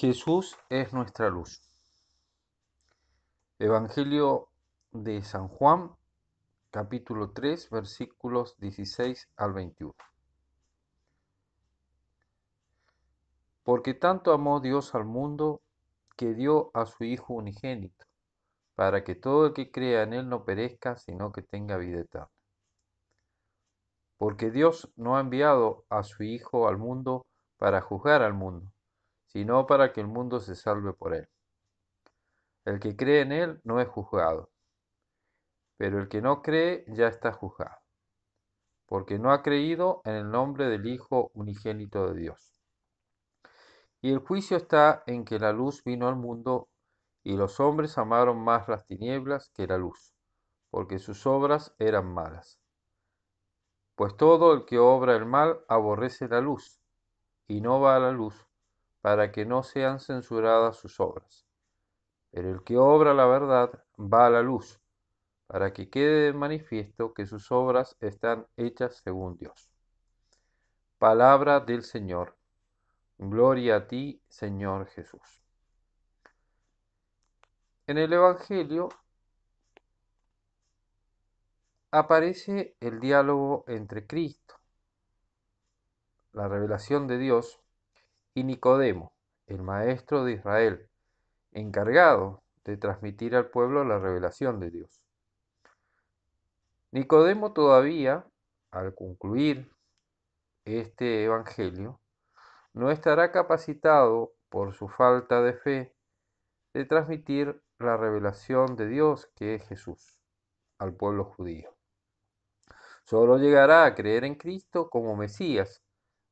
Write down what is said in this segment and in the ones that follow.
Jesús es nuestra luz. Evangelio de San Juan, capítulo 3, versículos 16 al 21. Porque tanto amó Dios al mundo que dio a su Hijo unigénito, para que todo el que crea en Él no perezca, sino que tenga vida eterna. Porque Dios no ha enviado a su Hijo al mundo para juzgar al mundo, sino para que el mundo se salve por Él. El que cree en Él no es juzgado, pero el que no cree ya está juzgado, porque no ha creído en el nombre del Hijo unigénito de Dios. Y el juicio está en que la luz vino al mundo y los hombres amaron más las tinieblas que la luz, porque sus obras eran malas. Pues todo el que obra el mal aborrece la luz y no va a la luz para que no sean censuradas sus obras. Pero el que obra la verdad va a la luz, para que quede manifiesto que sus obras están hechas según Dios. Palabra del Señor. Gloria a ti, Señor Jesús. En el Evangelio aparece el diálogo entre Cristo, la revelación de Dios, y Nicodemo, el maestro de Israel, encargado de transmitir al pueblo la revelación de Dios. Nicodemo todavía, al concluir este Evangelio, no estará capacitado por su falta de fe de transmitir la revelación de Dios que es Jesús al pueblo judío. Solo llegará a creer en Cristo como Mesías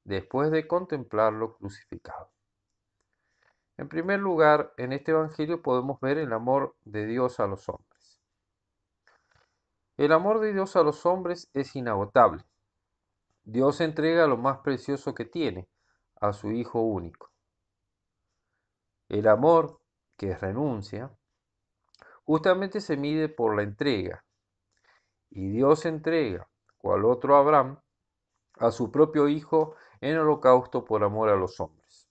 después de contemplarlo crucificado. En primer lugar, en este Evangelio podemos ver el amor de Dios a los hombres. El amor de Dios a los hombres es inagotable. Dios entrega lo más precioso que tiene, a su Hijo único. El amor, que es renuncia, justamente se mide por la entrega. Y Dios entrega, cual otro Abraham, a su propio Hijo en holocausto por amor a los hombres.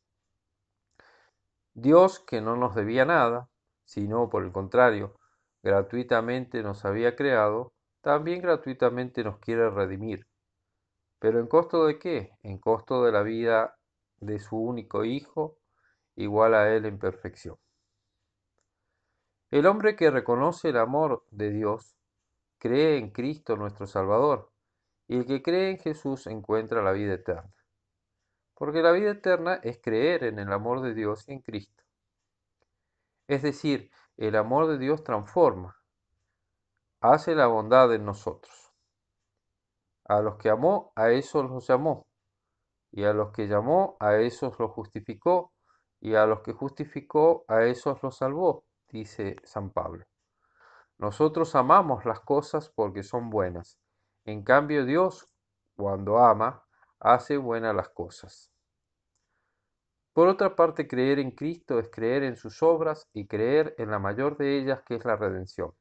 Dios, que no nos debía nada, sino por el contrario, gratuitamente nos había creado, también gratuitamente nos quiere redimir. ¿Pero en costo de qué? En costo de la vida de su único Hijo, igual a Él en perfección. El hombre que reconoce el amor de Dios cree en Cristo nuestro Salvador, y el que cree en Jesús encuentra la vida eterna. Porque la vida eterna es creer en el amor de Dios y en Cristo. Es decir, el amor de Dios transforma, hace la bondad en nosotros. A los que amó, a esos los llamó. Y a los que llamó, a esos los justificó. Y a los que justificó, a esos los salvó, dice San Pablo. Nosotros amamos las cosas porque son buenas. En cambio, Dios, cuando ama, hace buenas las cosas. Por otra parte, creer en Cristo es creer en sus obras y creer en la mayor de ellas que es la redención.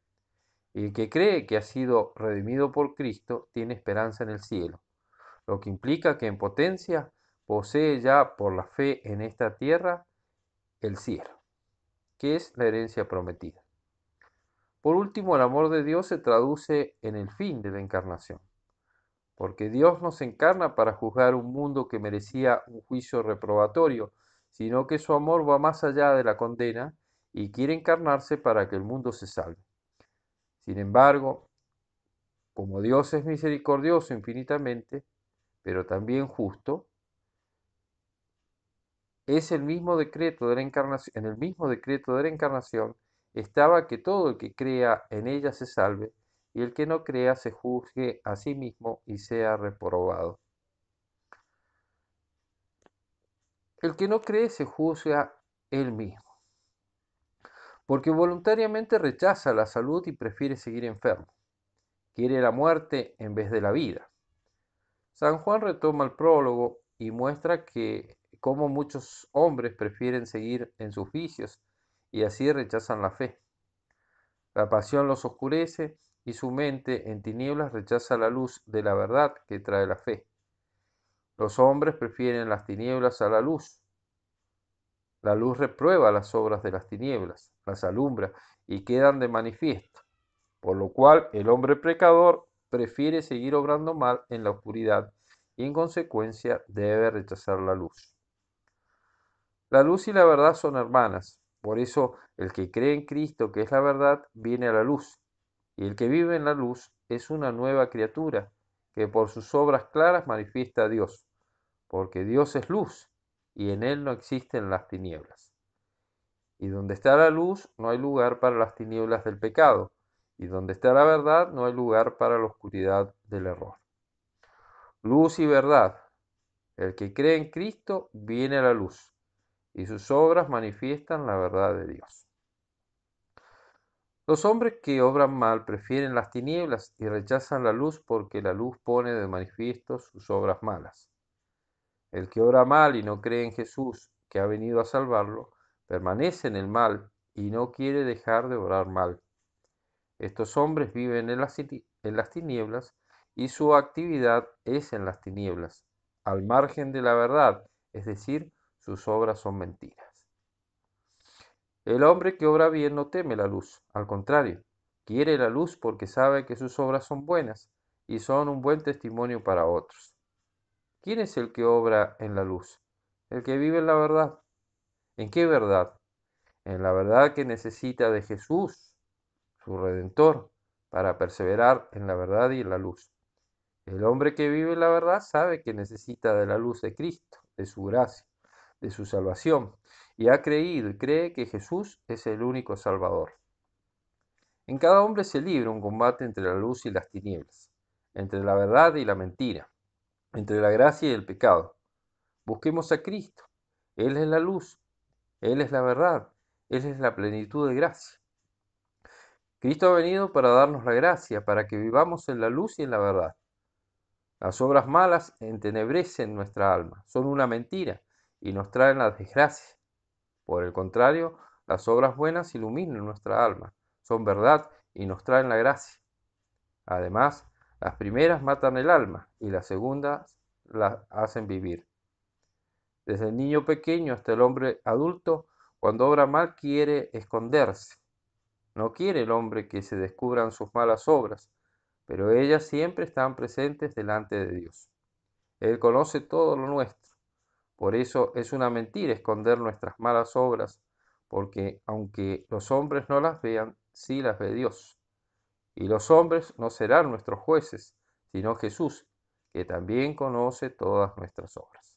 El que cree que ha sido redimido por Cristo tiene esperanza en el cielo, lo que implica que en potencia posee ya por la fe en esta tierra el cielo, que es la herencia prometida. Por último, el amor de Dios se traduce en el fin de la encarnación porque Dios no se encarna para juzgar un mundo que merecía un juicio reprobatorio, sino que su amor va más allá de la condena y quiere encarnarse para que el mundo se salve. Sin embargo, como Dios es misericordioso infinitamente, pero también justo, es el mismo decreto de encarnación, en el mismo decreto de la encarnación estaba que todo el que crea en ella se salve, y el que no crea se juzgue a sí mismo y sea reprobado. El que no cree se juzga él mismo, porque voluntariamente rechaza la salud y prefiere seguir enfermo. Quiere la muerte en vez de la vida. San Juan retoma el prólogo y muestra que como muchos hombres prefieren seguir en sus vicios y así rechazan la fe. La pasión los oscurece y su mente en tinieblas rechaza la luz de la verdad que trae la fe. Los hombres prefieren las tinieblas a la luz, La luz reprueba las obras de las tinieblas, las alumbra y quedan de manifiesto, por lo cual el hombre pecador prefiere seguir obrando mal en la oscuridad y en consecuencia debe rechazar la luz. La luz y la verdad son hermanas, por eso el que cree en Cristo, que es la verdad, viene a la luz, y el que vive en la luz es una nueva criatura, que por sus obras claras manifiesta a Dios, porque Dios es luz, y en él no existen las tinieblas. Y donde está la luz no hay lugar para las tinieblas del pecado, y donde está la verdad no hay lugar para la oscuridad del error. Luz y verdad. El que cree en Cristo viene a la luz, y sus obras manifiestan la verdad de Dios. Los hombres que obran mal prefieren las tinieblas y rechazan la luz porque la luz pone de manifiesto sus obras malas. El que obra mal y no cree en Jesús, que ha venido a salvarlo, permanece en el mal y no quiere dejar de obrar mal. Estos hombres viven en las, en las tinieblas y su actividad es en las tinieblas, al margen de la verdad, es decir, sus obras son mentiras. El hombre que obra bien no teme la luz, al contrario, quiere la luz porque sabe que sus obras son buenas y son un buen testimonio para otros. ¿Quién es el que obra en la luz? El que vive en la verdad. ¿En qué verdad? En la verdad que necesita de Jesús, su redentor, para perseverar en la verdad y en la luz. El hombre que vive en la verdad sabe que necesita de la luz de Cristo, de su gracia, de su salvación, y ha creído y cree que Jesús es el único Salvador. En cada hombre se libra un combate entre la luz y las tinieblas, entre la verdad y la mentira, entre la gracia y el pecado. Busquemos a Cristo. Él es la luz, Él es la verdad, Él es la plenitud de gracia. Cristo ha venido para darnos la gracia, para que vivamos en la luz y en la verdad. Las obras malas entenebrecen nuestra alma, son una mentira y nos traen la desgracia. Por el contrario, las obras buenas iluminan nuestra alma, son verdad y nos traen la gracia. Además, las primeras matan el alma y las segundas la hacen vivir. Desde el niño pequeño hasta el hombre adulto, cuando obra mal quiere esconderse. No quiere el hombre que se descubran sus malas obras, pero ellas siempre están presentes delante de Dios. Él conoce todo lo nuestro. Por eso es una mentira esconder nuestras malas obras, porque aunque los hombres no las vean, sí las ve Dios. Y los hombres no serán nuestros jueces, sino Jesús, que también conoce todas nuestras obras.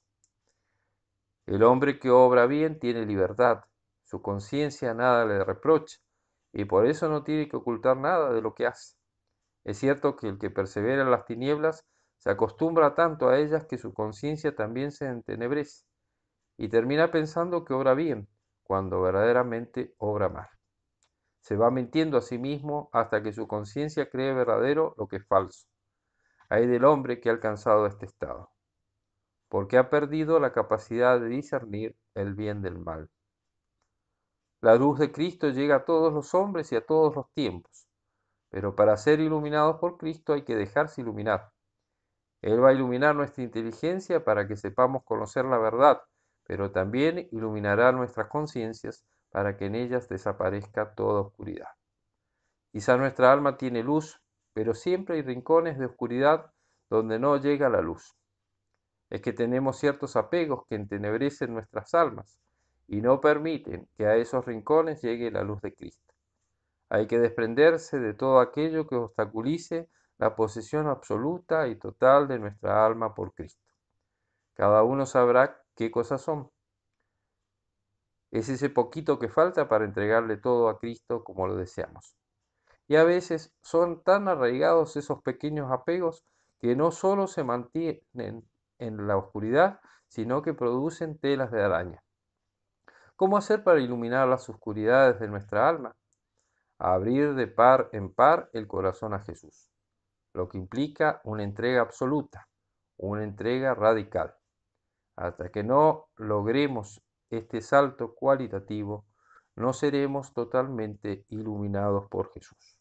El hombre que obra bien tiene libertad, su conciencia nada le reprocha, y por eso no tiene que ocultar nada de lo que hace. Es cierto que el que persevera en las tinieblas se acostumbra tanto a ellas que su conciencia también se entenebrece, y termina pensando que obra bien, cuando verdaderamente obra mal. Se va mintiendo a sí mismo hasta que su conciencia cree verdadero lo que es falso. Hay del hombre que ha alcanzado este estado, porque ha perdido la capacidad de discernir el bien del mal. La luz de Cristo llega a todos los hombres y a todos los tiempos, pero para ser iluminados por Cristo hay que dejarse iluminar. Él va a iluminar nuestra inteligencia para que sepamos conocer la verdad, pero también iluminará nuestras conciencias para que en ellas desaparezca toda oscuridad. Quizá nuestra alma tiene luz, pero siempre hay rincones de oscuridad donde no llega la luz. Es que tenemos ciertos apegos que entenebrecen nuestras almas y no permiten que a esos rincones llegue la luz de Cristo. Hay que desprenderse de todo aquello que obstaculice la posesión absoluta y total de nuestra alma por Cristo. Cada uno sabrá qué cosas son. Es ese poquito que falta para entregarle todo a Cristo como lo deseamos. Y a veces son tan arraigados esos pequeños apegos que no solo se mantienen en la oscuridad, sino que producen telas de araña. ¿Cómo hacer para iluminar las oscuridades de nuestra alma? Abrir de par en par el corazón a Jesús, lo que implica una entrega absoluta, una entrega radical. Hasta que no logremos este salto cualitativo, no seremos totalmente iluminados por Jesús.